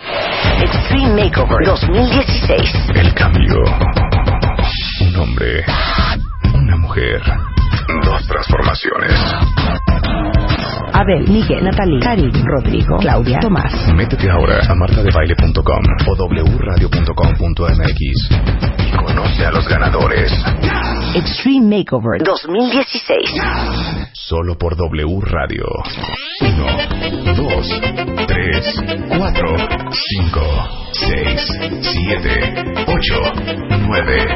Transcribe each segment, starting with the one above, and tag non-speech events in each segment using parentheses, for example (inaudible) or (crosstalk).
Extreme Makeover 2016. El cambio. Un hombre. Una mujer. Dos transformaciones. Abel, Miguel, Natalie, Karim, Rodrigo, Claudia, Tomás. Métete ahora a martadebaile.com o wradio.com.mx y conoce a los ganadores. Extreme Makeover 2016. Solo por W Radio. 1, 2, 3, 4, 5, 6, 7, 8, 9,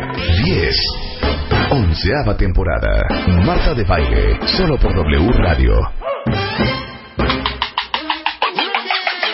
10. Onceava temporada. Marta de Baile. Solo por W Radio.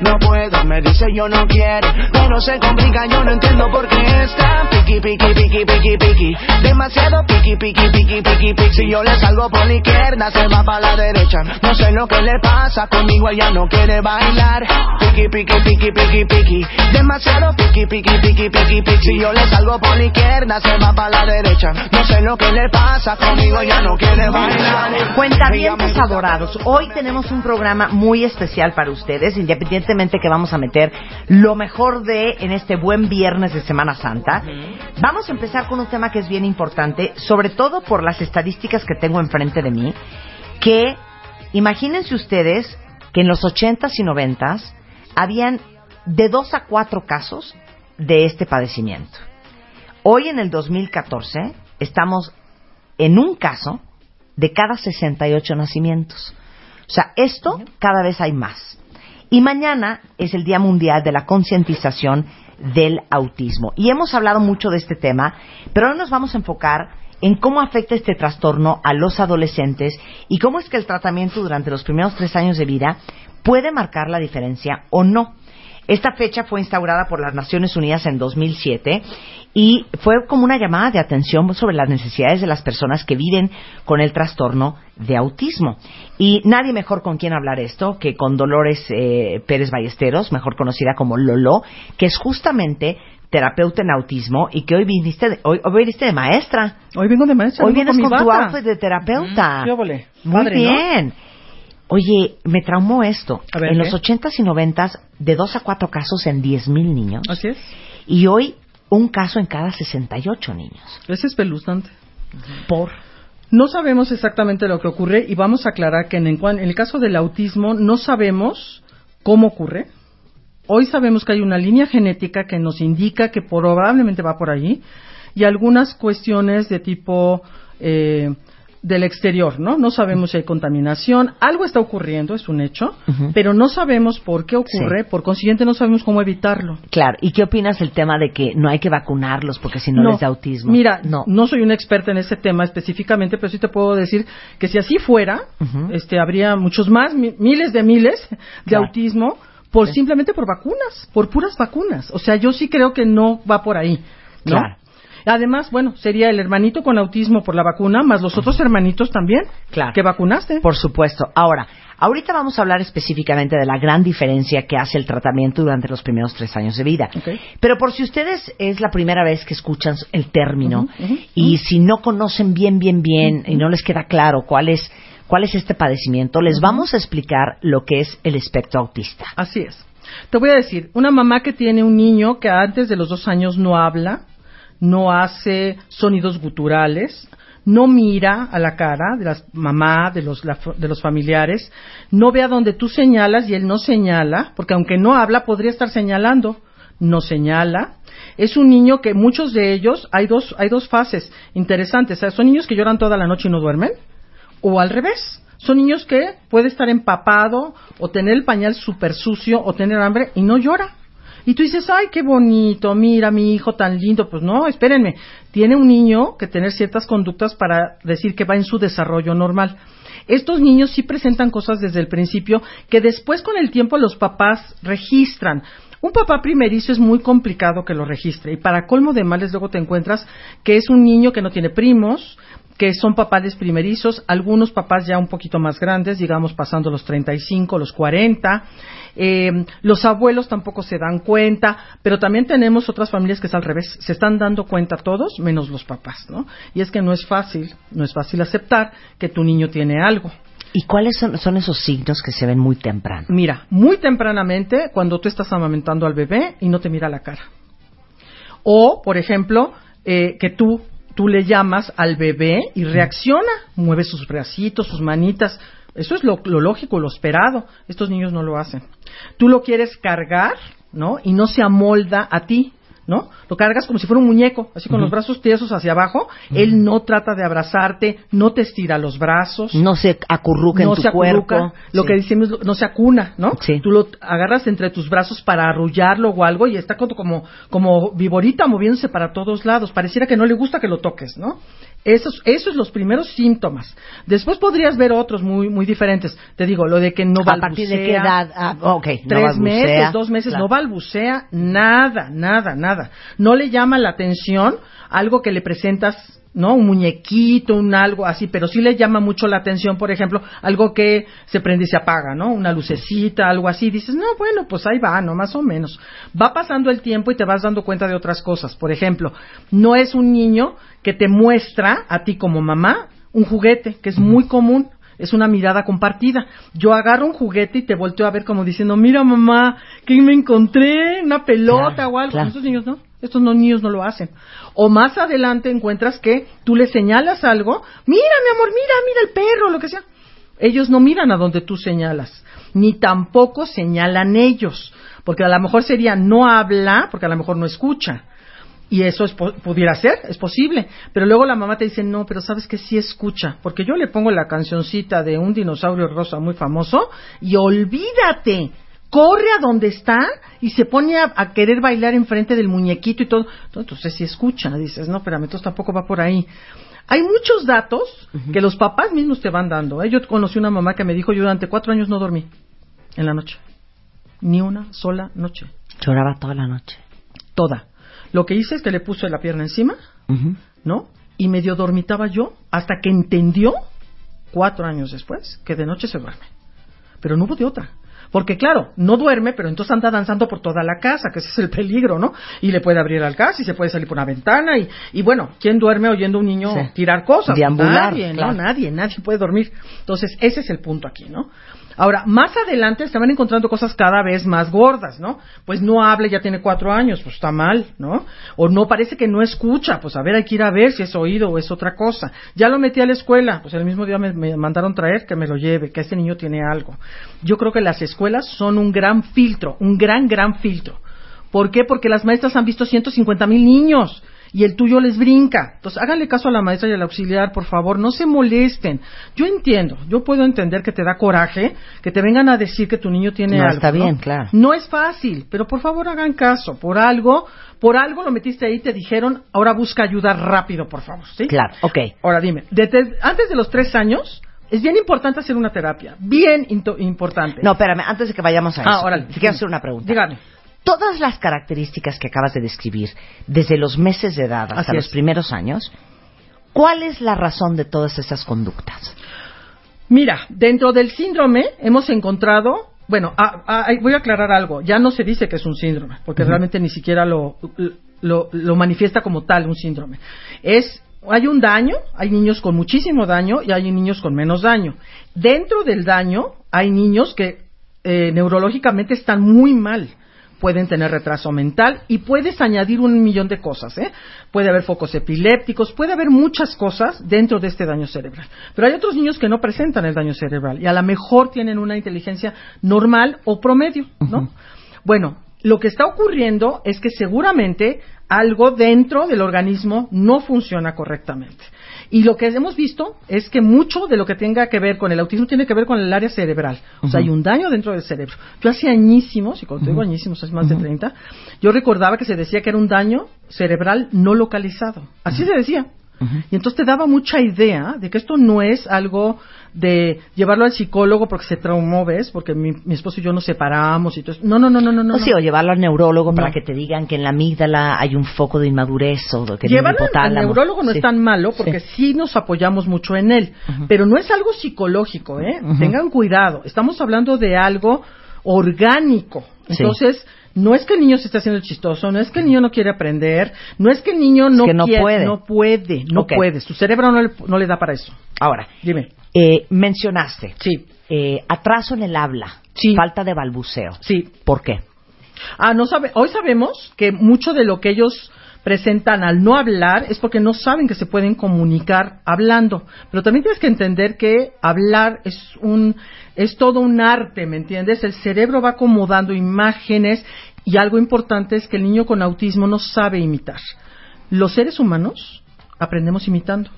No puedo, me dice yo no quiero. Pero se complica, yo no entiendo por qué está piqui, piqui, piqui, piqui, piqui. Demasiado piqui, piqui, piqui, piqui, piqui. Si yo le salgo por la izquierda, se va para la derecha. No sé lo que le pasa, conmigo ella no quiere bailar. Piqui, piqui, piqui, piqui, piqui. Demasiado piqui, piqui, piqui, piqui, piqui. Si yo le salgo por la izquierda, se va para la derecha. No sé lo que le pasa, conmigo ella no quiere bailar. Cuentavientes adorados, hoy tenemos un programa muy especial para ustedes, que vamos a meter lo mejor de en este buen viernes de Semana Santa. Vamos a empezar con un tema que es bien importante, sobre todo por las estadísticas que tengo enfrente de mí, que imagínense ustedes que en los 80s y 90s habían de dos a cuatro casos de este padecimiento. Hoy en el 2014 estamos en un caso de cada 68 nacimientos. O sea, esto cada vez hay más. Y mañana es el Día Mundial de la Concientización del Autismo. Y hemos hablado mucho de este tema, pero ahora nos vamos a enfocar en cómo afecta este trastorno a los adolescentes y cómo es que el tratamiento durante los primeros tres años de vida puede marcar la diferencia o no. Esta fecha fue instaurada por las Naciones Unidas en 2007 y fue como una llamada de atención sobre las necesidades de las personas que viven con el trastorno de autismo. Y nadie mejor con quien hablar esto que con Dolores eh, Pérez Ballesteros, mejor conocida como Lolo, que es justamente terapeuta en autismo y que hoy viniste de, hoy, hoy viniste de maestra. Hoy vengo de maestra. Hoy vienes con, tu outfit de terapeuta. ¿Qué óvole? Muy bien. Oye, me traumó esto. Ver, en ¿qué? los 80s y 90s, de dos a cuatro casos en 10.000 niños. Así es. Y hoy, un caso en cada 68 niños. Es espeluznante. Por. No sabemos exactamente lo que ocurre y vamos a aclarar que en, el caso del autismo no sabemos cómo ocurre. Hoy sabemos que hay una línea genética que nos indica que probablemente va por allí y algunas cuestiones de tipo eh, del exterior, ¿no? No sabemos si hay contaminación, algo está ocurriendo, es un hecho, pero no sabemos por qué ocurre, por consiguiente no sabemos cómo evitarlo. Claro. ¿Y qué opinas del tema de que no hay que vacunarlos porque si no, les da autismo? Mira, no. no. soy una experta en ese tema específicamente, pero sí te puedo decir que si así fuera, este, habría muchos más, mi- miles de miles de Claro. autismo, por simplemente por vacunas, por puras vacunas. O sea, yo sí creo que no va por ahí, ¿no? Claro. Además, bueno, sería el hermanito con autismo por la vacuna, más los otros hermanitos también Claro. que vacunaste. Por supuesto. Ahora, ahorita vamos a hablar específicamente de la gran diferencia que hace el tratamiento durante los primeros tres años de vida. Pero por si ustedes es la primera vez que escuchan el término y si no conocen bien, bien, bien y no les queda claro cuál es, cuál es este padecimiento, les vamos a explicar lo que es el espectro autista. Así es. Te voy a decir, una mamá que tiene un niño que antes de los dos años no habla, no hace sonidos guturales, no mira a la cara de la mamá, de los, la- de los familiares, no ve a donde tú señalas y él no señala, porque aunque no habla, podría estar señalando. no señala. Es un niño que muchos de ellos, hay dos, hay dos fases interesantes. O sea, son niños que lloran toda la noche y no duermen, o al revés. Son niños que puede estar empapado, o tener el pañal súper sucio, o tener hambre y no llora. Y tú dices, ay, qué bonito, mira mi hijo tan lindo. Pues no, espérenme, tiene un niño que tener ciertas conductas para decir que va en su desarrollo normal. Estos niños sí presentan cosas desde el principio que después con el tiempo los papás registran. Un papá primerizo es muy complicado que lo registre y para colmo de males luego te encuentras que es un niño que no tiene primos, que son papás primerizos, algunos papás ya un poquito más grandes, digamos pasando los 35, los 40. Eh, los abuelos tampoco se dan cuenta, pero también tenemos otras familias que es al revés, se están dando cuenta todos menos los papás, ¿no? Y es que no es fácil, no es fácil aceptar que tu niño tiene algo. ¿Y cuáles son, son esos signos que se ven muy temprano? Mira, muy tempranamente cuando tú estás amamentando al bebé y no te mira la cara. O, por ejemplo, eh, que tú, tú le llamas al bebé y reacciona, mueve sus bracitos, sus manitas. Eso es lo, lo lógico, lo esperado. Estos niños no lo hacen. Tú lo quieres cargar, ¿no? Y no se amolda a ti. ¿No? Lo cargas como si fuera un muñeco, así con los brazos tiesos hacia abajo. Él no trata de abrazarte, no te estira los brazos. No se acurruca no en tu se acurruca, cuerpo. lo Sí. que decimos, no se acuna, ¿no? Sí. Tú lo agarras entre tus brazos para arrullarlo o algo y está como, como, como viborita moviéndose para todos lados. Pareciera que no le gusta que lo toques, ¿no? Esos, esos los primeros síntomas. Después podrías ver otros muy, muy diferentes. Te digo, lo de que no ¿A partir de qué balbucea, edad? Ah, no tres balbucea. meses, dos meses, Claro. no balbucea nada, nada, nada. No le llama la atención algo que le presentas, ¿no? Un muñequito, un algo así, pero sí le llama mucho la atención, por ejemplo, algo que se prende y se apaga, ¿no? Una lucecita, algo así. Dices, no, bueno, pues ahí va, ¿no? Más o menos. Va pasando el tiempo y te vas dando cuenta de otras cosas. Por ejemplo, no es un niño que te muestra a ti como mamá un juguete, que es muy común es una mirada compartida. Yo agarro un juguete y te volteo a ver como diciendo, mira mamá, que me encontré, una pelota Claro, o algo. claro. Estos niños no, estos niños no lo hacen. O más adelante encuentras que tú le señalas algo, mira mi amor, mira, mira el perro, lo que sea. Ellos no miran a donde tú señalas, ni tampoco señalan ellos, porque a lo mejor sería no habla, porque a lo mejor no escucha. Y eso es, pudiera ser, es posible. Pero luego la mamá te dice, no, pero sabes que sí escucha. Porque yo le pongo la cancioncita de un dinosaurio rosa muy famoso y olvídate. Corre a donde está y se pone a, a querer bailar enfrente del muñequito y todo. Entonces sí escucha. Dices, no, espérame, entonces tampoco va por ahí. Hay muchos datos que los papás mismos te van dando. ¿eh? Yo conocí una mamá que me dijo, yo durante cuatro años no dormí en la noche. Ni una sola noche. Lloraba toda la noche. Toda. Lo que hice es que le puse la pierna encima. ¿no? Y medio dormitaba yo hasta que entendió, cuatro años después, que de noche se duerme. Pero no hubo de otra. Porque claro, no duerme, pero entonces anda danzando por toda la casa, que ese es el peligro, ¿no? Y le puede abrir al gas y se puede salir por una ventana y, y bueno, ¿quién duerme oyendo a un niño Sí. tirar cosas? Deambular, Nadie, claro. ¿no? Nadie, nadie puede dormir. Entonces, ese es el punto aquí, ¿no? Ahora, más adelante se van encontrando cosas cada vez más gordas, ¿no? Pues no habla, ya tiene cuatro años, pues está mal, ¿no? O no parece que no escucha, pues a ver, hay que ir a ver si es oído o es otra cosa. Ya lo metí a la escuela, pues el mismo día me, me mandaron traer que me lo lleve, que este niño tiene algo. Yo creo que las escuelas son un gran filtro, un gran, gran filtro. ¿Por qué? Porque las maestras han visto 150 mil niños y el tuyo les brinca. Entonces, háganle caso a la maestra y al auxiliar, por favor, no se molesten. Yo entiendo, yo puedo entender que te da coraje que te vengan a decir que tu niño tiene No, algo. está bien, claro. No es fácil, pero por favor hagan caso. Por algo, por algo lo metiste ahí, te dijeron, ahora busca ayuda rápido, por favor, ¿sí? Claro, ok. Ahora dime, desde- antes de los tres años, es bien importante hacer una terapia. Bien importante. No, espérame, antes de que vayamos a eso. Ah, órale. Te quiero hacer una pregunta. Dígame. Todas las características que acabas de describir, desde los meses de edad hasta Así los es. primeros años, ¿cuál es la razón de todas esas conductas? Mira, dentro del síndrome hemos encontrado, bueno, voy a aclarar algo, ya no se dice que es un síndrome, porque realmente ni siquiera lo, lo, lo manifiesta como tal un síndrome. Es, hay un daño, hay niños con muchísimo daño y hay niños con menos daño. Dentro del daño hay niños que eh, neurológicamente están muy mal. Pueden tener retraso mental y puedes añadir un millón de cosas. ¿eh? Puede haber focos epilépticos, puede haber muchas cosas dentro de este daño cerebral. Pero hay otros niños que no presentan el daño cerebral y a lo mejor tienen una inteligencia normal o promedio, ¿no? Bueno, lo que está ocurriendo es que seguramente algo dentro del organismo no funciona correctamente. Y lo que hemos visto es que mucho de lo que tenga que ver con el autismo tiene que ver con el área cerebral. O sea, hay un daño dentro del cerebro. Yo hace añísimos, y cuando digo añísimos, hace más de 30, yo recordaba que se decía que era un daño cerebral no localizado. Así se decía. Y entonces te daba mucha idea de que esto no es algo de llevarlo al psicólogo porque se traumó, ¿ves? Porque mi, mi esposo y yo nos separamos y todo eso. No, no, no, no, no. no. O sí, o llevarlo al neurólogo para que te digan que en la amígdala hay un foco de inmadurez o que Llevarlo al- neurólogo no Sí. es tan malo porque sí. nos apoyamos mucho en él, pero no es algo psicológico, ¿eh? Tengan cuidado, estamos hablando de algo orgánico. Sí. No es que el niño se esté haciendo chistoso, no es que el niño no quiere aprender, no es que el niño no que no quiere, puede. no puede, no puede, su cerebro no le, no le da para eso. Ahora, Dime. eh, mencionaste Sí, eh, atraso en el habla, Sí. falta de balbuceo. sí. ¿Por qué? Ah, no sabe, hoy sabemos que mucho de lo que ellos presentan al no hablar es porque no saben que se pueden comunicar hablando. Pero también tienes que entender que hablar es un es todo un arte, ¿me entiendes? El cerebro va acomodando imágenes y algo importante es que el niño con autismo no sabe imitar. Los seres humanos aprendemos imitando.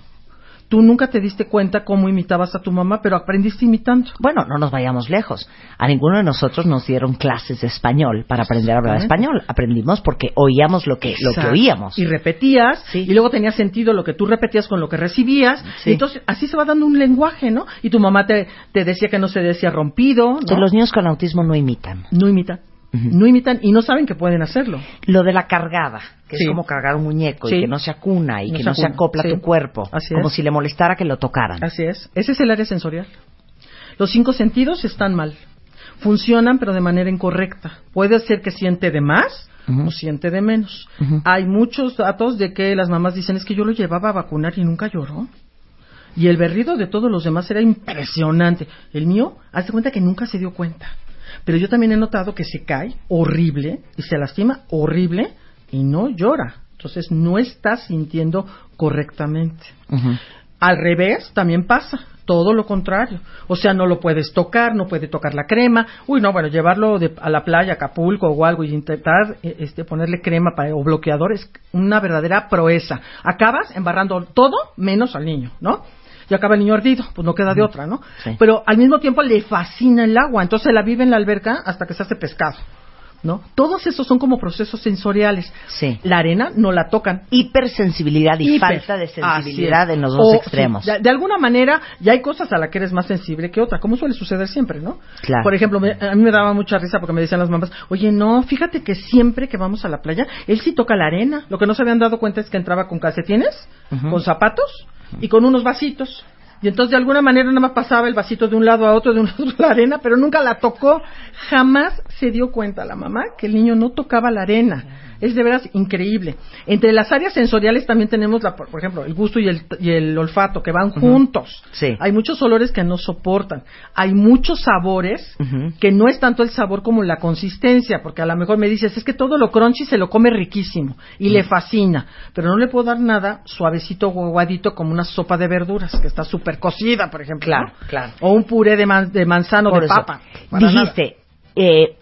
Tú nunca te diste cuenta cómo imitabas a tu mamá, pero aprendiste imitando. Bueno, no nos vayamos lejos. A ninguno de nosotros nos dieron clases de español para aprender a hablar español. Aprendimos porque oíamos lo que, lo que oíamos. Y repetías, Sí. y luego tenía sentido lo que tú repetías con lo que recibías. Sí. Y entonces así se va dando un lenguaje, ¿no? Y tu mamá te, te decía que no se decía rompido, los niños con autismo no imitan. No imitan. No imitan y no saben que pueden hacerlo. Lo de la cargada, que Sí. es como cargar un muñeco Sí. y que no se acuna y No que se no se acopla a sí. tu cuerpo. Así como es. si le molestara que lo tocaran. Así es. Ese es el área sensorial. Los cinco sentidos están mal. Funcionan, pero de manera incorrecta. Puede ser que siente de más o siente de menos. Hay muchos datos de que las mamás dicen es que yo lo llevaba a vacunar y nunca lloró. Y el berrido de todos los demás era impresionante. El mío, hace cuenta que nunca se dio cuenta. Pero yo también he notado que se cae horrible y se lastima horrible y no llora. Entonces no está sintiendo correctamente. Al revés, también pasa. Todo lo contrario. O sea, no lo puedes tocar, no puede tocar la crema. Uy, no, bueno, llevarlo de- a la playa, a Acapulco o algo y intentar eh, este, ponerle crema para, o bloqueador es una verdadera proeza. Acabas embarrando todo menos al niño, ¿no? Y acaba el niño ardido, pues no queda de otra, ¿no? Sí. Pero al mismo tiempo le fascina el agua, entonces la vive en la alberca hasta que se hace pescado, ¿no? Todos esos son como procesos sensoriales. Sí. La arena no la tocan, Hipersensibilidad y Hiper. falta de sensibilidad en los dos O, extremos. sí, de, de alguna manera, ya hay cosas a las que eres más sensible que otra, como suele suceder siempre, ¿no? Claro. Por ejemplo, me- a mí me daba mucha risa porque me decían las mamás, oye, no, fíjate que siempre que vamos a la playa, él sí toca la arena. Lo que no se habían dado cuenta es que entraba con calcetines, con zapatos y con unos vasitos. Y entonces de alguna manera nada más pasaba el vasito de un lado a otro, de un (laughs) lado a la arena, pero nunca la tocó. Jamás se dio cuenta la mamá que el niño no tocaba la arena. Es de veras increíble. Entre las áreas sensoriales también tenemos, la, por por ejemplo, el gusto y el, y el olfato, que van juntos. Sí. Hay muchos olores que no soportan. Hay muchos sabores que no es tanto el sabor como la consistencia, porque a lo mejor me dices, es que todo lo crunchy se lo come riquísimo y le fascina, pero no le puedo dar nada suavecito o aguadito como una sopa de verduras, que está súper cocida, por ejemplo. Claro, ¿no? claro. O un puré de, man- de manzano Por de eso, papa. Dijiste, eh,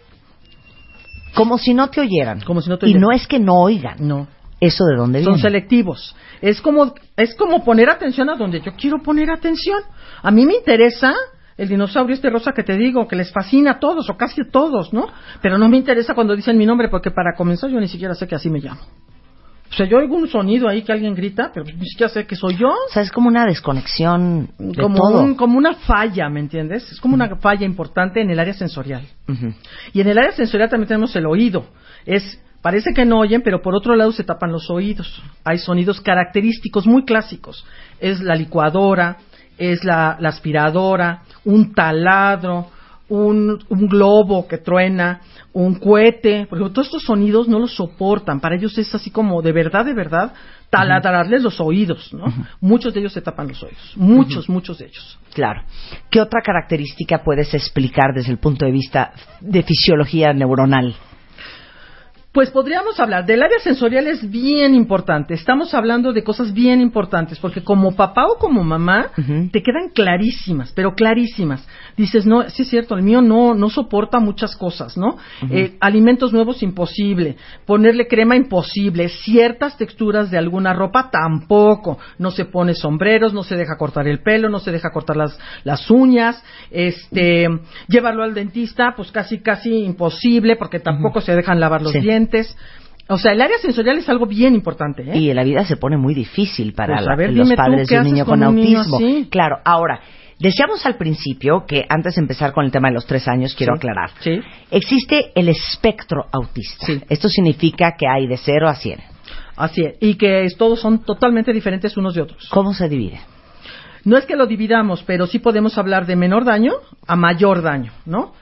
como si no te oyeran. Como si no te y oyeran. no es que no oigan. No. ¿Eso de dónde Son viene? selectivos. Es como, es como poner atención a donde yo quiero poner atención. A mí me interesa el dinosaurio este rosa que te digo, que les fascina a todos, o casi a todos, ¿no? Pero no me interesa cuando dicen mi nombre, porque para comenzar yo ni siquiera sé que así me llamo. O sea, yo oigo un sonido ahí que alguien grita, pero ni siquiera sé que soy yo. O sea, es como una desconexión de Como, todo. un- como una falla, ¿me entiendes? Es como una falla importante en el área sensorial. Y en el área sensorial también tenemos el oído. Es parece que no oyen, pero por otro lado se tapan los oídos. Hay sonidos característicos muy clásicos. Es la licuadora, es la, la aspiradora, un taladro, un, un globo que truena, un cohete. Por ejemplo, todos estos sonidos no los soportan. Para ellos es así como de verdad, de verdad, taladrarles los oídos, ¿no? Muchos de ellos se tapan los oídos. Muchos, muchos de ellos. Claro. ¿Qué otra característica puedes explicar desde el punto de vista de fisiología neuronal? Pues podríamos hablar del área sensorial es bien importante. Estamos hablando de cosas bien importantes porque como papá o como mamá te quedan clarísimas, pero clarísimas. Dices, no, sí es cierto, el mío no no soporta muchas cosas, ¿no? Eh, alimentos nuevos imposible, ponerle crema imposible, ciertas texturas de alguna ropa tampoco. No se pone sombreros, no se deja cortar el pelo, no se deja cortar las las uñas, este, llevarlo al dentista, pues casi casi imposible porque tampoco se dejan lavar los Sí. dientes. O sea, el área sensorial es algo bien importante, ¿eh? Y la vida se pone muy difícil para Pues, la- a ver, los padres ¿qué de un niño con con un niño autismo. Claro, ahora, decíamos al principio que antes de empezar con el tema de los tres años, quiero Sí. aclarar. Sí. Existe el espectro autista. Sí. Esto significa que hay de 0 a 100. Así es. Y que todos son totalmente diferentes unos de otros. ¿Cómo se divide? No es que lo dividamos, pero sí podemos hablar de menor daño a mayor daño, ¿no?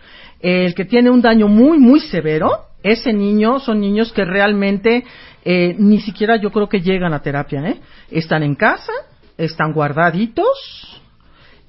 El que tiene un daño muy, muy severo, ese niño son niños que realmente eh, ni siquiera yo creo que llegan a terapia, ¿eh? Están en casa, están guardaditos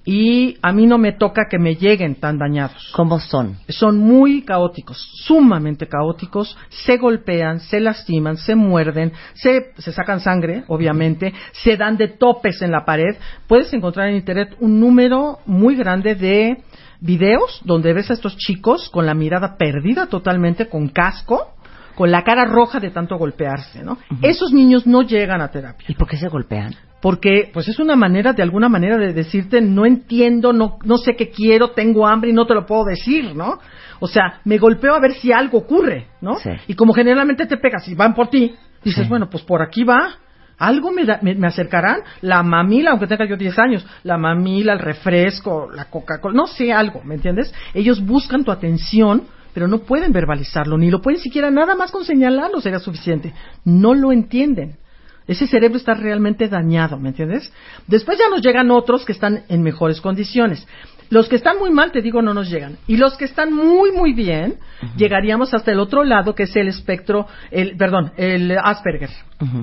y a mí no me toca que me lleguen tan dañados. ¿Cómo son? Son muy caóticos, sumamente caóticos, se golpean, se lastiman, se muerden, se, se sacan sangre, obviamente, se dan de topes en la pared. Puedes encontrar en internet un número muy grande de videos donde ves a estos chicos con la mirada perdida totalmente, con casco, con la cara roja de tanto golpearse, ¿no? Esos niños no llegan a terapia ¿Y por qué se golpean? porque pues es una manera de alguna manera de decirte no entiendo, no no sé qué quiero, tengo hambre y no te lo puedo decir, ¿no? O sea, me golpeo a ver si algo ocurre, ¿no? Sí. Y como generalmente te pegas y van por ti, dices, Sí. bueno, pues por aquí va. Algo me, da- me, acercarán, la mamila, aunque tenga yo 10 años, la mamila, el refresco, la Coca-Cola, no sé, algo, ¿me entiendes? Ellos buscan tu atención, pero no pueden verbalizarlo, ni lo pueden siquiera nada más con señalarlo sería suficiente. No lo entienden. Ese cerebro está realmente dañado, ¿me entiendes? Después ya nos llegan otros que están en mejores condiciones. Los que están muy mal, te digo, no nos llegan. Y los que están muy, muy bien, llegaríamos hasta el otro lado, que es el espectro, el, perdón, el Asperger.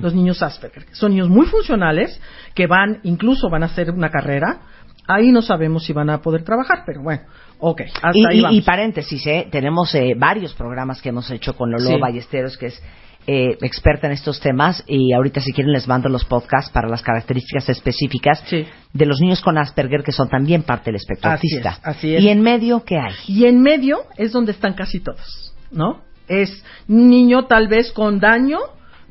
Los niños Asperger. Son niños muy funcionales, que van, incluso van a hacer una carrera. Ahí no sabemos si van a poder trabajar, pero bueno, ok, hasta Y, ahí y- vamos. y paréntesis, ¿eh? tenemos eh, varios programas que hemos hecho con Lolo Sí. Ballesteros, que es eh, experta en estos temas, y ahorita si quieren les mando los podcasts para las características específicas Sí. de los niños con Asperger, que son también parte del espectro Así autista. es, así es. Y en medio, ¿qué hay? Y en medio es donde están casi todos, ¿no? Es niño tal vez con daño,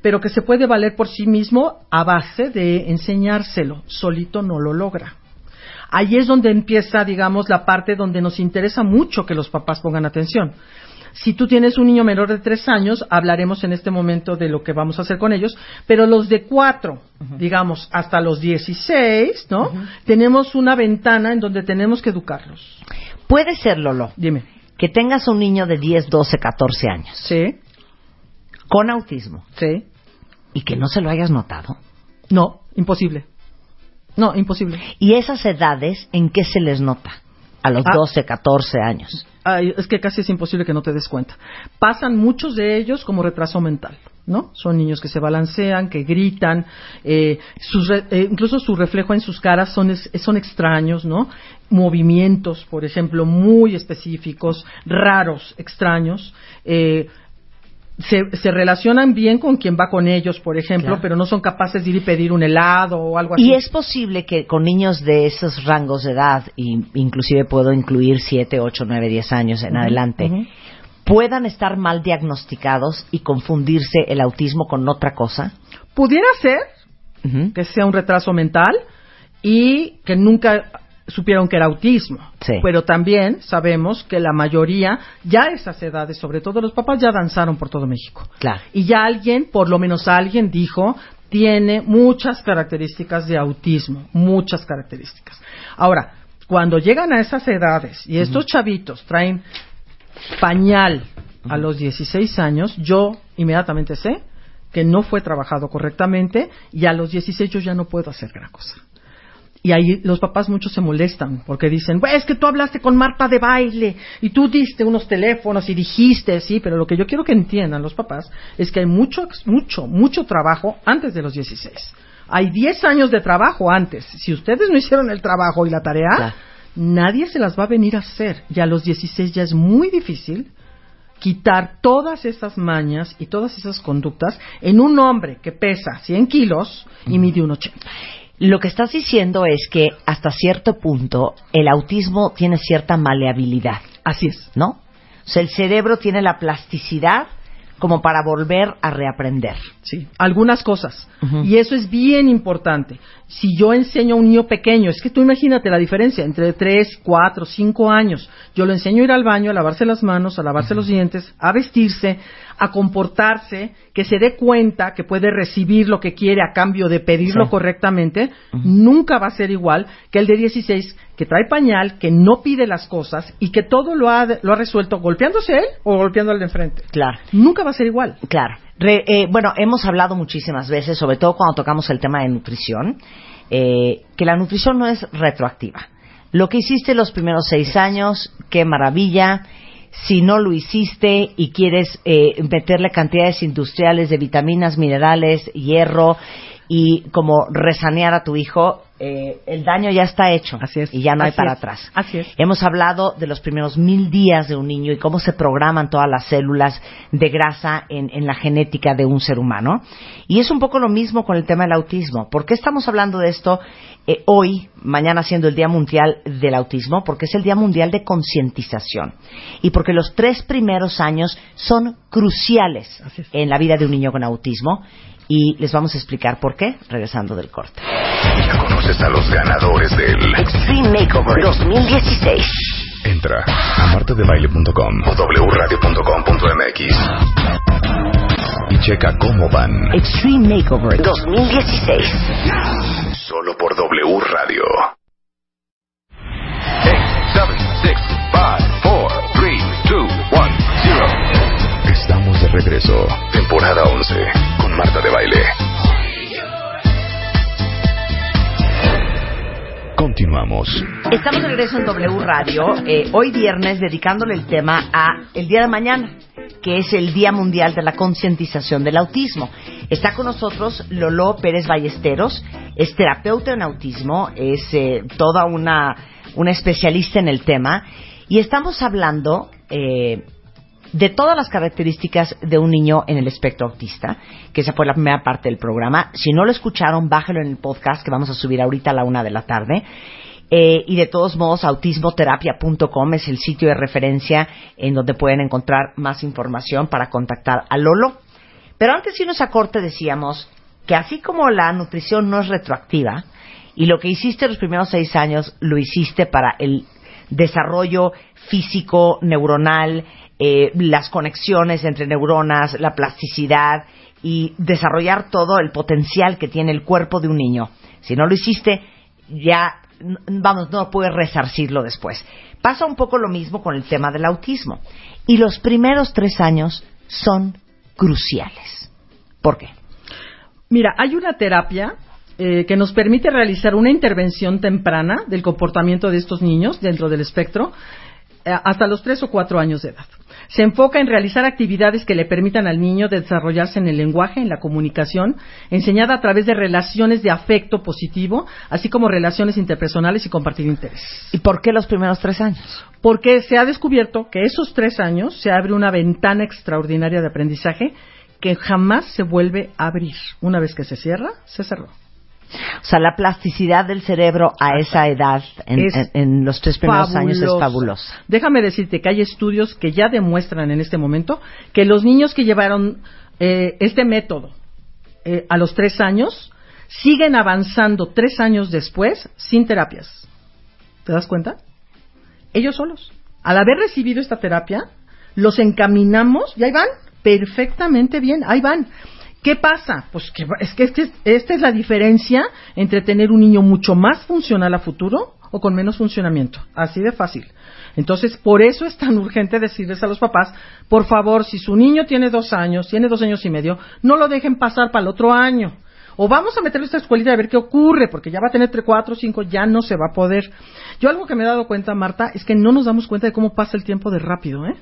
pero que se puede valer por sí mismo a base de enseñárselo. Solito no lo logra. Ahí es donde empieza, digamos, la parte donde nos interesa mucho que los papás pongan atención. Si tú tienes un niño menor de tres años, hablaremos en este momento de lo que vamos a hacer con ellos, pero los de cuatro, digamos, hasta los 16, ¿no? Tenemos una ventana en donde tenemos que educarlos. Puede ser, Lolo, Dime. que tengas un niño de 10, 12, 14 años Sí, con autismo sí. y que no se lo hayas notado. No, imposible. No, imposible. ¿Y esas edades en qué se les nota? A los Ah. 12, 14 años. Ay, es que casi es imposible que no te des cuenta. Pasan muchos de ellos como retraso mental, ¿no? Son niños que se balancean, que gritan, eh, sus re- eh, incluso su reflejo en sus caras son, es- son extraños, ¿no? Movimientos, por ejemplo, muy específicos, raros, extraños. eh, se, se relacionan bien con quien va con ellos, por ejemplo, Claro. pero no son capaces de ir y pedir un helado o algo así. Y es posible que con niños de esos rangos de edad, y inclusive puedo incluir 7, 8, 9, 10 años en adelante, puedan estar mal diagnosticados y confundirse el autismo con otra cosa. Pudiera ser que sea un retraso mental y que nunca supieron que era autismo. Sí. Pero también sabemos que la mayoría, ya a esas edades, sobre todo los papás, ya danzaron por todo México. Claro. Y ya alguien, por lo menos alguien, dijo, tiene muchas características de autismo, muchas características. Ahora, cuando llegan a esas edades y estos chavitos traen pañal a los 16 años, yo inmediatamente sé que no fue trabajado correctamente y a los 16 yo ya no puedo hacer gran cosa. Y ahí los papás muchos se molestan porque dicen, "Pues, es que tú hablaste con Marta de baile y tú diste unos teléfonos y dijiste, sí, pero lo que yo quiero que entiendan los papás es que hay mucho, mucho, mucho trabajo antes de los 16. Hay 10 años de trabajo antes. Si ustedes no hicieron el trabajo y la tarea, Claro. nadie se las va a venir a hacer. Y a los 16 ya es muy difícil quitar todas esas mañas y todas esas conductas en un hombre que pesa 100 kilos y mide un 80. Lo que estás diciendo es que hasta cierto punto el autismo tiene cierta maleabilidad, Así es. ¿no? O sea, el cerebro tiene la plasticidad como para volver a reaprender. Sí, algunas cosas. Y eso es bien importante. Si yo enseño a un niño pequeño, es que tú imagínate la diferencia entre 3, 4, 5 años. Yo lo enseño a ir al baño, a lavarse las manos, a lavarse los dientes, a vestirse, a comportarse, que se dé cuenta que puede recibir lo que quiere a cambio de pedirlo Sí. correctamente. Nunca va a ser igual que el de 16 que trae pañal, que no pide las cosas y que todo lo ha, lo ha resuelto golpeándose él o golpeando al de enfrente. Claro. Nunca va a ser igual. Claro. Re- eh, bueno, hemos hablado muchísimas veces, sobre todo cuando tocamos el tema de nutrición, eh, que la nutrición no es retroactiva. Lo que hiciste los primeros seis años, qué maravilla. Si no lo hiciste y quieres eh, meterle cantidades industriales de vitaminas, minerales, hierro y como resanear a tu hijo, eh, el daño ya está hecho Así es. y ya no hay para es. atrás. Así es. Hemos hablado de los primeros mil días de un niño y cómo se programan todas las células de grasa en, en la genética de un ser humano. Y es un poco lo mismo con el tema del autismo. ¿Por qué estamos hablando de esto eh, hoy, mañana siendo el Día Mundial del Autismo? Porque es el Día Mundial de Concientización. Y porque los tres primeros años son cruciales en la vida de un niño con autismo. Y les vamos a explicar por qué regresando del corte. Ya conoces a los ganadores del Extreme Makeover 2016. Entra a martadebaile.com o wradio.com.mx y checa cómo van Extreme Makeover 2016. solo por W Radio. 8, 7, 6, 5, 4, regreso. Temporada 11 con Marta de Baile. Continuamos. Estamos de regreso en W Radio, eh, hoy viernes, dedicándole el tema a el día de mañana, que es el Día Mundial de la Concientización del Autismo. Está con nosotros Lolo Pérez Ballesteros, es terapeuta en autismo, es eh, toda una, una especialista en el tema, y estamos hablando eh, de todas las características de un niño en el espectro autista, que esa fue la primera parte del programa. Si no lo escucharon, bájelo en el podcast que vamos a subir ahorita a la una de la tarde. Eh, y de todos modos, autismoterapia.com es el sitio de referencia en donde pueden encontrar más información para contactar a Lolo. Pero antes de irnos a corte decíamos que así como la nutrición no es retroactiva, y lo que hiciste los primeros seis años lo hiciste para el desarrollo físico, neuronal, eh, las conexiones entre neuronas, la plasticidad y desarrollar todo el potencial que tiene el cuerpo de un niño. Si no lo hiciste, ya, vamos, no puedes resarcirlo después. Pasa un poco lo mismo con el tema del autismo. Y los primeros tres años son cruciales. ¿Por qué? Mira, hay una terapia eh, que nos permite realizar una intervención temprana del comportamiento de estos niños dentro del espectro hasta los tres o cuatro años de edad. Se enfoca en realizar actividades que le permitan al niño desarrollarse en el lenguaje, en la comunicación, enseñada a través de relaciones de afecto positivo, así como relaciones interpersonales y compartir intereses. ¿Y por qué los primeros tres años? Porque se ha descubierto que esos tres años se abre una ventana extraordinaria de aprendizaje que jamás se vuelve a abrir. Una vez que se cierra, se cerró. O sea, la plasticidad del cerebro a esa edad, en, Es en- en los tres primeros años, es fabulosa. fabulosa. Déjame decirte que hay estudios que ya demuestran en este momento que los niños que llevaron eh, este método eh, a los tres años siguen avanzando tres años después sin terapias. ¿Te das cuenta? Ellos solos. Al haber recibido esta terapia, los encaminamos y ahí van perfectamente bien, ahí van. ¿Qué pasa? Pues que es que, es que esta es la diferencia entre tener un niño mucho más funcional a futuro o con menos funcionamiento. Así de fácil. Entonces, por eso es tan urgente decirles a los papás, por favor, si su niño tiene dos años, tiene dos años y medio, no lo dejen pasar para el otro año. O vamos a meterlo a esta escuelita a ver qué ocurre, porque ya va a tener entre cuatro cinco, ya no se va a poder. Yo algo que me he dado cuenta, Marta, es que no nos damos cuenta de cómo pasa el tiempo de rápido, ¿eh?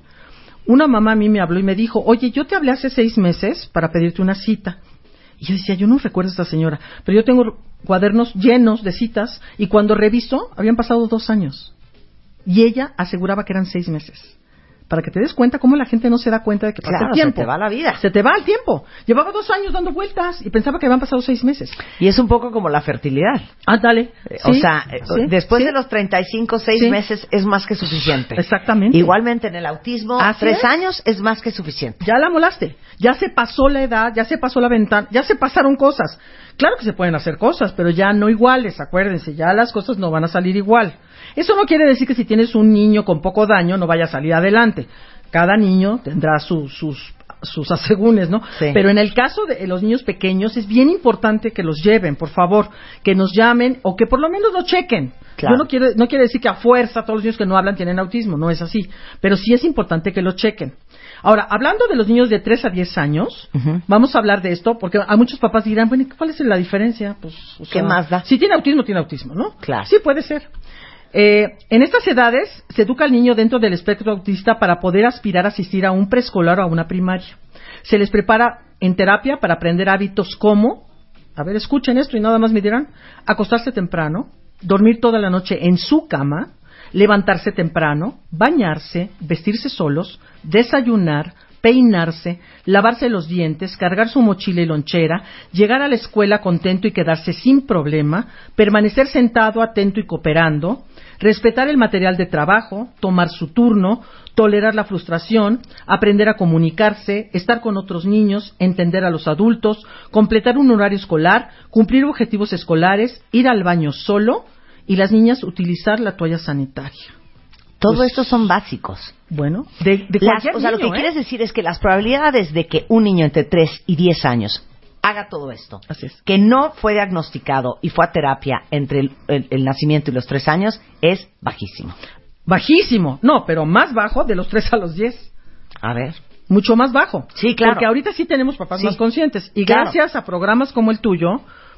Una mamá a mí me habló y me dijo, oye, yo te hablé hace seis meses para pedirte una cita. Y yo decía, yo no recuerdo a esta señora, pero yo tengo cuadernos llenos de citas y cuando reviso habían pasado dos años. Y ella aseguraba que eran seis meses. Para que te des cuenta cómo la gente no se da cuenta de que pasa Claro, el tiempo. se te va la vida. Se te va el tiempo. Llevaba dos años dando vueltas y pensaba que habían pasado seis meses. Y es un poco como la fertilidad. Ándale. Eh, o sea, eh, sí, después sí. de los 35, seis meses es más que suficiente. Exactamente. Igualmente en el autismo, Así tres es. años es más que suficiente. Ya la molaste. Ya se pasó la edad, ya se pasó la ventana, ya se pasaron cosas. Claro que se pueden hacer cosas, pero ya no iguales, acuérdense, ya las cosas no van a salir igual. Eso no quiere decir que si tienes un niño con poco daño no vaya a salir adelante. Cada niño tendrá su- sus sus asegúnes, ¿no? Sí. Pero en el caso de los niños pequeños es bien importante que los lleven, por favor, que nos llamen o que por lo menos lo chequen. Claro. Yo no quiero, no quiere decir que a fuerza todos los niños que no hablan tienen autismo, no es así. Pero sí es importante que lo chequen. Ahora, hablando de los niños de 3 a 10 años, vamos a hablar de esto, porque a muchos papás dirán, bueno, ¿cuál es la diferencia? Pues, o ¿Qué más da? Si tiene autismo, tiene autismo, ¿no? Claro. Sí, puede ser. Eh, en estas edades se educa al niño dentro del espectro autista para poder aspirar a asistir a un preescolar o a una primaria. Se les prepara en terapia para aprender hábitos como, a ver, escuchen esto y nada más me dirán, acostarse temprano, dormir toda la noche en su cama, levantarse temprano, bañarse, vestirse solos, desayunar, peinarse, lavarse los dientes, cargar su mochila y lonchera, llegar a la escuela contento y quedarse sin problema, permanecer sentado, atento y cooperando, respetar el material de trabajo, tomar su turno, tolerar la frustración, aprender a comunicarse, estar con otros niños, entender a los adultos, completar un horario escolar, cumplir objetivos escolares, ir al baño solo y las niñas utilizar la toalla sanitaria. Todo Pues- esto son básicos. Bueno, de, de Las- o sea, lo que ¿eh? quieres decir es que las probabilidades de que un niño entre 3 y 10 años haga todo esto, Así es. que no fue diagnosticado y fue a terapia entre el, el- el nacimiento y los 3 años, es bajísimo. Bajísimo. No, pero más bajo de los 3 a los 10. A ver. Mucho más bajo. Sí, claro. Porque ahorita sí tenemos papás Sí. más conscientes. Y Claro. gracias a programas como el tuyo,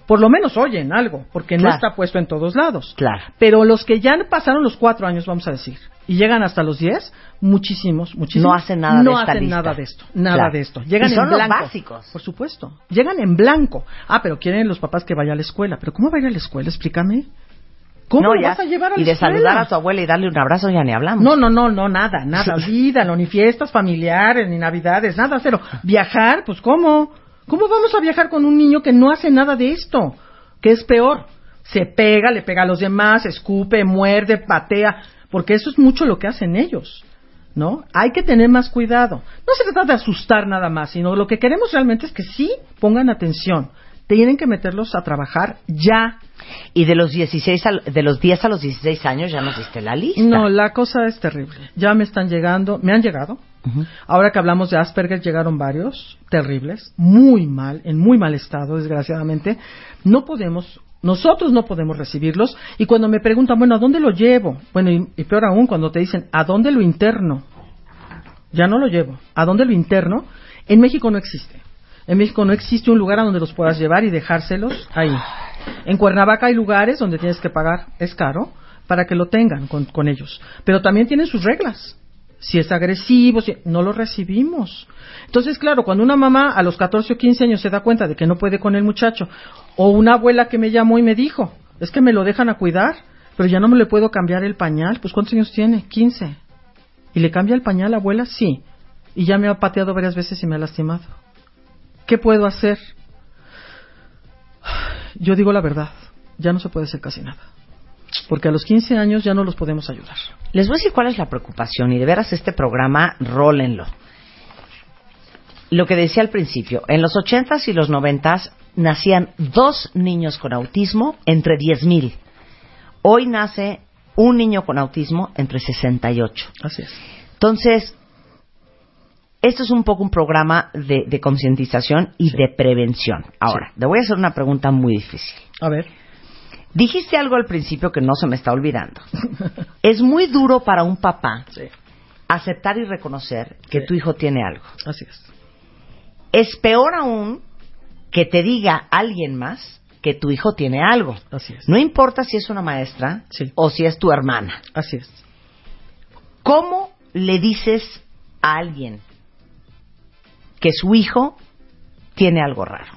por lo menos oyen algo, porque no está puesto en todos lados. Claro. Pero los que ya pasaron los cuatro años, vamos a decir, y llegan hasta los 10, muchísimos, muchísimos. No hacen nada de no esta hacen lista. nada de esto. Nada Claro. de esto. Llegan Y son en los blanco. básicos. Por supuesto. Llegan en blanco. Ah, pero quieren los papás que vaya a la escuela. ¿Pero cómo va a ir a la escuela? Explícame. ¿Cómo no, ya. vas a llevar a y la de escuela? saludar a tu abuela y darle un abrazo ya ni hablamos. No, no, no, no, nada, (laughs) nada, olvídalo, ni fiestas familiares, ni navidades, nada, cero. Viajar, pues ¿cómo? ¿Cómo vamos a viajar con un niño que no hace nada de esto? Que es peor, se pega, le pega a los demás, escupe, muerde, patea, porque eso es mucho lo que hacen ellos. ¿No? Hay que tener más cuidado. No se trata de asustar nada más, sino lo que queremos realmente es que sí pongan atención. Tienen que meterlos a trabajar ya. Y de los 16 a, de los 10 a los 16 años ya nos diste la lista. No, la cosa es terrible. Ya me están llegando, me han llegado. Ahora que hablamos de Asperger, llegaron varios terribles, muy mal, en muy mal estado, desgraciadamente. No podemos, nosotros no podemos recibirlos. Y cuando me preguntan, bueno, ¿a dónde lo llevo? Bueno, y, peor aún, cuando te dicen, ¿a dónde lo interno? Ya no lo llevo. ¿A dónde lo interno? En México no existe. En México no existe un lugar a donde los puedas llevar y dejárselos ahí. En Cuernavaca hay lugares donde tienes que pagar, es caro, para que lo tengan con ellos. Pero también tienen sus reglas. Si es agresivo, si, no lo recibimos. Entonces, claro, cuando una mamá a los 14 o 15 años se da cuenta de que no puede con el muchacho, o una abuela que me llamó y me dijo, es que me lo dejan a cuidar, pero ya no me le puedo cambiar el pañal, pues ¿cuántos años tiene? 15. ¿Y le cambia el pañal a abuela? Sí. Y ya me ha pateado varias veces y me ha lastimado. ¿Qué puedo hacer? Yo digo la verdad, ya no se puede hacer casi nada. Porque a los 15 años ya no los podemos ayudar. Les voy a decir cuál es la preocupación y de veras este programa, rólenlo. Lo que decía al principio, en los 80s y los 90s nacían dos niños con autismo entre 10.000. Hoy nace un niño con autismo entre 68. Así es. Entonces, esto es un poco un programa de, de concientización y de prevención. Ahora, le voy a hacer una pregunta muy difícil. A ver. Dijiste algo al principio que no se me está olvidando. (laughs) es muy duro para un papá Sí, aceptar y reconocer que Sí. tu hijo tiene algo. así es. Es peor aún que te diga alguien más que tu hijo tiene algo. Así es. No importa si es una maestra Sí. o si es tu hermana. Así es. ¿Cómo le dices a alguien que su hijo tiene algo raro?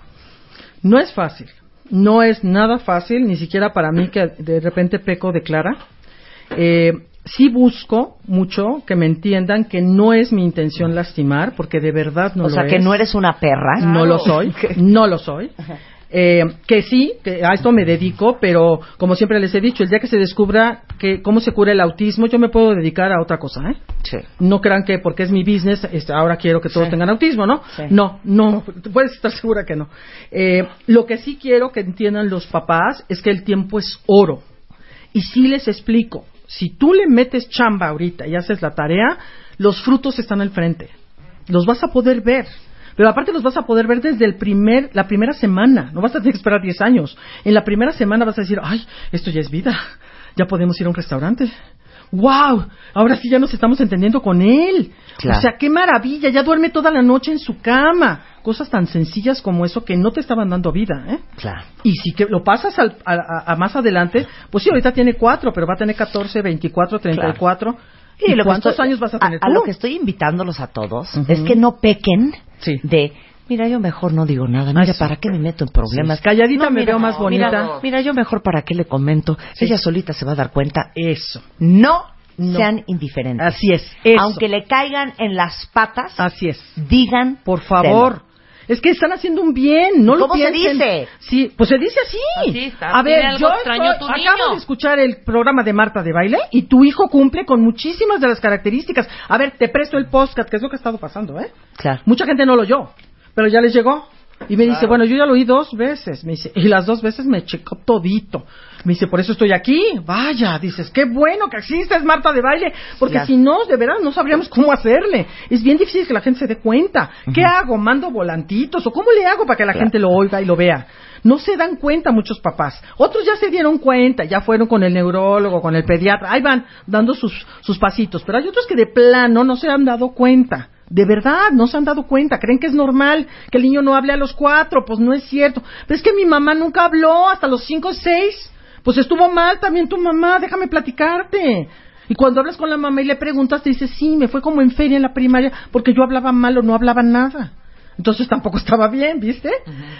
No es fácil. No es nada fácil, ni siquiera para mí que de repente peco de clara. Eh, sí busco mucho que me entiendan que no es mi intención lastimar, porque de verdad no o lo sea, que es. no eres una perra. No lo soy, (laughs) no lo soy. Eh, que sí, que a esto me dedico, pero como siempre les he dicho, el día que se descubra que cómo se cura el autismo, yo me puedo dedicar a otra cosa, ¿eh? Sí. No crean que porque es mi business, este, ahora quiero que todos Sí. tengan autismo, ¿no? Sí. No, no, puedes estar segura que no. Eh, lo que sí quiero que entiendan los papás es que el tiempo es oro. Y sí les explico, si tú le metes chamba ahorita y haces la tarea, los frutos están al frente. Los vas a poder ver. Pero aparte los vas a poder ver desde el primer, la primera semana. No vas a tener que esperar 10 años. En la primera semana vas a decir, ay, esto ya es vida. Ya podemos ir a un restaurante. ¡Wow! Ahora sí ya nos estamos entendiendo con él. Claro. O sea, qué maravilla. Ya duerme toda la noche en su cama. Cosas tan sencillas como eso que no te estaban dando vida, ¿eh? Claro. Y si que lo pasas al- a, a- a más adelante, pues sí, ahorita tiene cuatro, pero va a tener 14, 24, 34. ¿Y, lo cuántos estoy- años vas a tener A, tú? lo que estoy invitándolos a todos es que no pequen Sí. de, mira, yo mejor no digo nada, mira, sí. ¿para qué me meto en problemas? Sí, calladita me mira, veo más bonita. Mira, mira, yo mejor para qué le comento, Sí. ella solita se va a dar cuenta. Eso. No, sean indiferentes. Así es. Eso. Aunque le caigan en las patas, Así es. digan, Por favor. Es que están haciendo un bien, no lo ¿Cómo se piensen. dice? Sí, pues se dice así. Así está, A ver, algo yo extraño estoy- tu acabo niño. de escuchar el programa de Marta de baile y tu hijo cumple con muchísimas de las características. A ver, te presto el podcast, que es lo que ha estado pasando, ¿eh? Claro. Mucha gente no lo oyó, pero ya les llegó. Y me dice, bueno, yo ya lo oí dos veces. Me dice, y las dos veces me checó todito. Me dice, por eso estoy aquí. Vaya, dices, qué bueno que existes, Marta de baile. Porque Claro. si no, de verdad, no sabríamos cómo hacerle. Es bien difícil que la gente se dé cuenta. ¿Qué hago? ¿Mando volantitos? ¿O cómo le hago para que la Claro. gente lo oiga y lo vea? No se dan cuenta muchos papás. Otros ya se dieron cuenta, ya fueron con el neurólogo, con el pediatra. Ahí van dando sus, sus pasitos. Pero hay otros que de plano no se han dado cuenta. De verdad, no se han dado cuenta. Creen que es normal que el niño no hable a los cuatro. Pues no es cierto. Pero es que mi mamá nunca habló hasta los cinco o seis. Pues estuvo mal también tu mamá. Déjame platicarte. Y cuando hablas con la mamá y le preguntas, te dice, sí, me fue como en feria en la primaria porque yo hablaba mal o no hablaba nada. Entonces tampoco (laughs) estaba bien, ¿viste?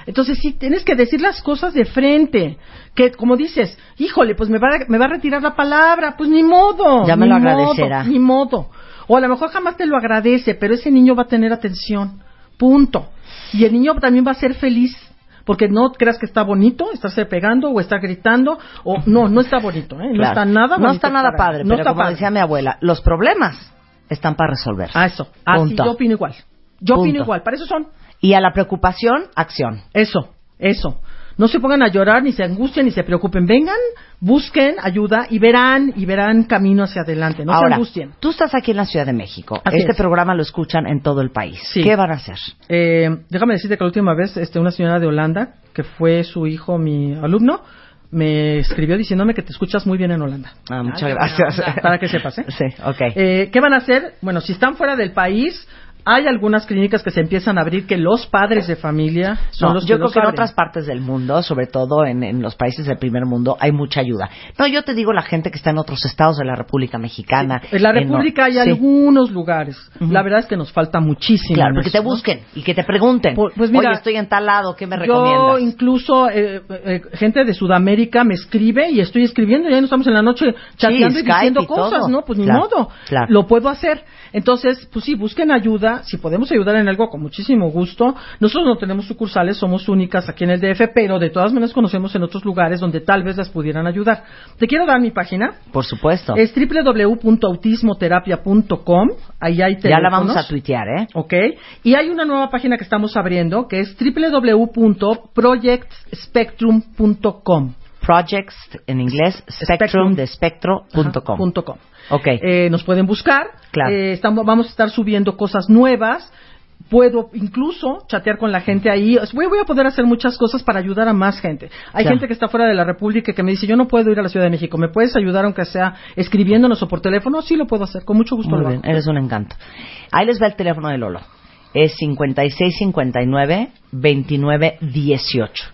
Entonces sí, tienes que decir las cosas de frente. Que como dices, híjole, pues me va, a, me va a retirar la palabra. Pues ni modo. Ya me lo modo, agradecerá. Ni modo. O a lo mejor jamás te lo agradece, pero ese niño va a tener atención. Punto. Y el niño también va a ser feliz. Porque no creas que está bonito estarse pegando o estar gritando. O no, no está bonito, ¿eh? No Claro. está nada bonito. No está nada padre, no pero está como padre. decía mi abuela, los problemas están para resolver. Ah, eso. Así Punto. yo opino igual. Yo opino igual. Para eso son. Y a la preocupación, acción. Eso, eso. No se pongan a llorar, ni se angustien, ni se preocupen. Vengan, busquen ayuda y verán, y verán camino hacia adelante. No se angustien. tú estás aquí en la Ciudad de México. Así este es. programa lo escuchan en todo el país. Sí. ¿Qué van a hacer? Eh, déjame decirte que la última vez, este, una señora de Holanda, que fue su hijo, mi alumno, me escribió diciéndome que te escuchas muy bien en Holanda. Ah, muchas gracias. Para que sepas, ¿eh? (laughs) Sí, ok. Eh, ¿Qué van a hacer? Bueno, si están fuera del país, hay algunas clínicas que se empiezan a abrir que los padres de familia son No, los yo que creo los que en otras partes del mundo, sobre todo en, en los países del primer mundo, hay mucha ayuda. No, yo te digo la gente que está en otros estados de la República Mexicana. En la en República hay sí. algunos lugares. La verdad es que nos falta muchísimo. Claro, porque eso, te ¿no? busquen y que te pregunten. Pues- pues mira, Oye, estoy en tal lado, ¿qué me Yo recomiendas? incluso eh, eh, gente de Sudamérica me escribe y estoy escribiendo, ya no estamos en la noche chateando y Skype diciendo y cosas, todo. ¿no? Pues ni modo, claro. lo puedo hacer. Entonces, pues sí, busquen ayuda, si podemos ayudar en algo con muchísimo gusto. Nosotros no tenemos sucursales, somos únicas aquí en el DF, pero de todas maneras conocemos en otros lugares donde tal vez las pudieran ayudar. Te quiero dar mi página. Por supuesto. Es www.autismoterapia.com. Ahí hay ya la vamos teléfonos. a tuitear, ¿eh? Ok. Y hay una nueva página que estamos abriendo que es www.projectspectrum.com. Projects en inglés, spectrum de espectro.com. Ajá, punto com. Ok. Eh, nos pueden buscar. Claro. Eh, estamos, vamos a estar subiendo cosas nuevas. Puedo incluso chatear con la gente ahí. Voy, voy a poder hacer muchas cosas para ayudar a más gente. Hay Claro. gente que está fuera de la República que me dice, yo no puedo ir a la Ciudad de México. ¿Me puedes ayudar aunque sea escribiéndonos o por teléfono? Sí, lo puedo hacer. Con mucho gusto Muy lo bien, hago. eres un encanto. Ahí les va el teléfono de Lolo. Es 5659-2918.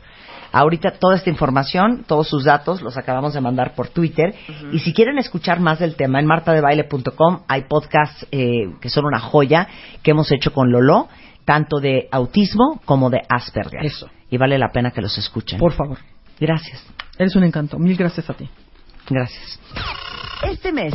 Ahorita toda esta información, todos sus datos los acabamos de mandar por Twitter. Y si quieren escuchar más del tema, en martadebaile.com hay podcasts eh, que son una joya que hemos hecho con Lolo, tanto de autismo como de Asperger. Eso. Y vale la pena que los escuchen. Por favor. Gracias. Eres un encanto. Mil gracias a ti. Gracias. Este mes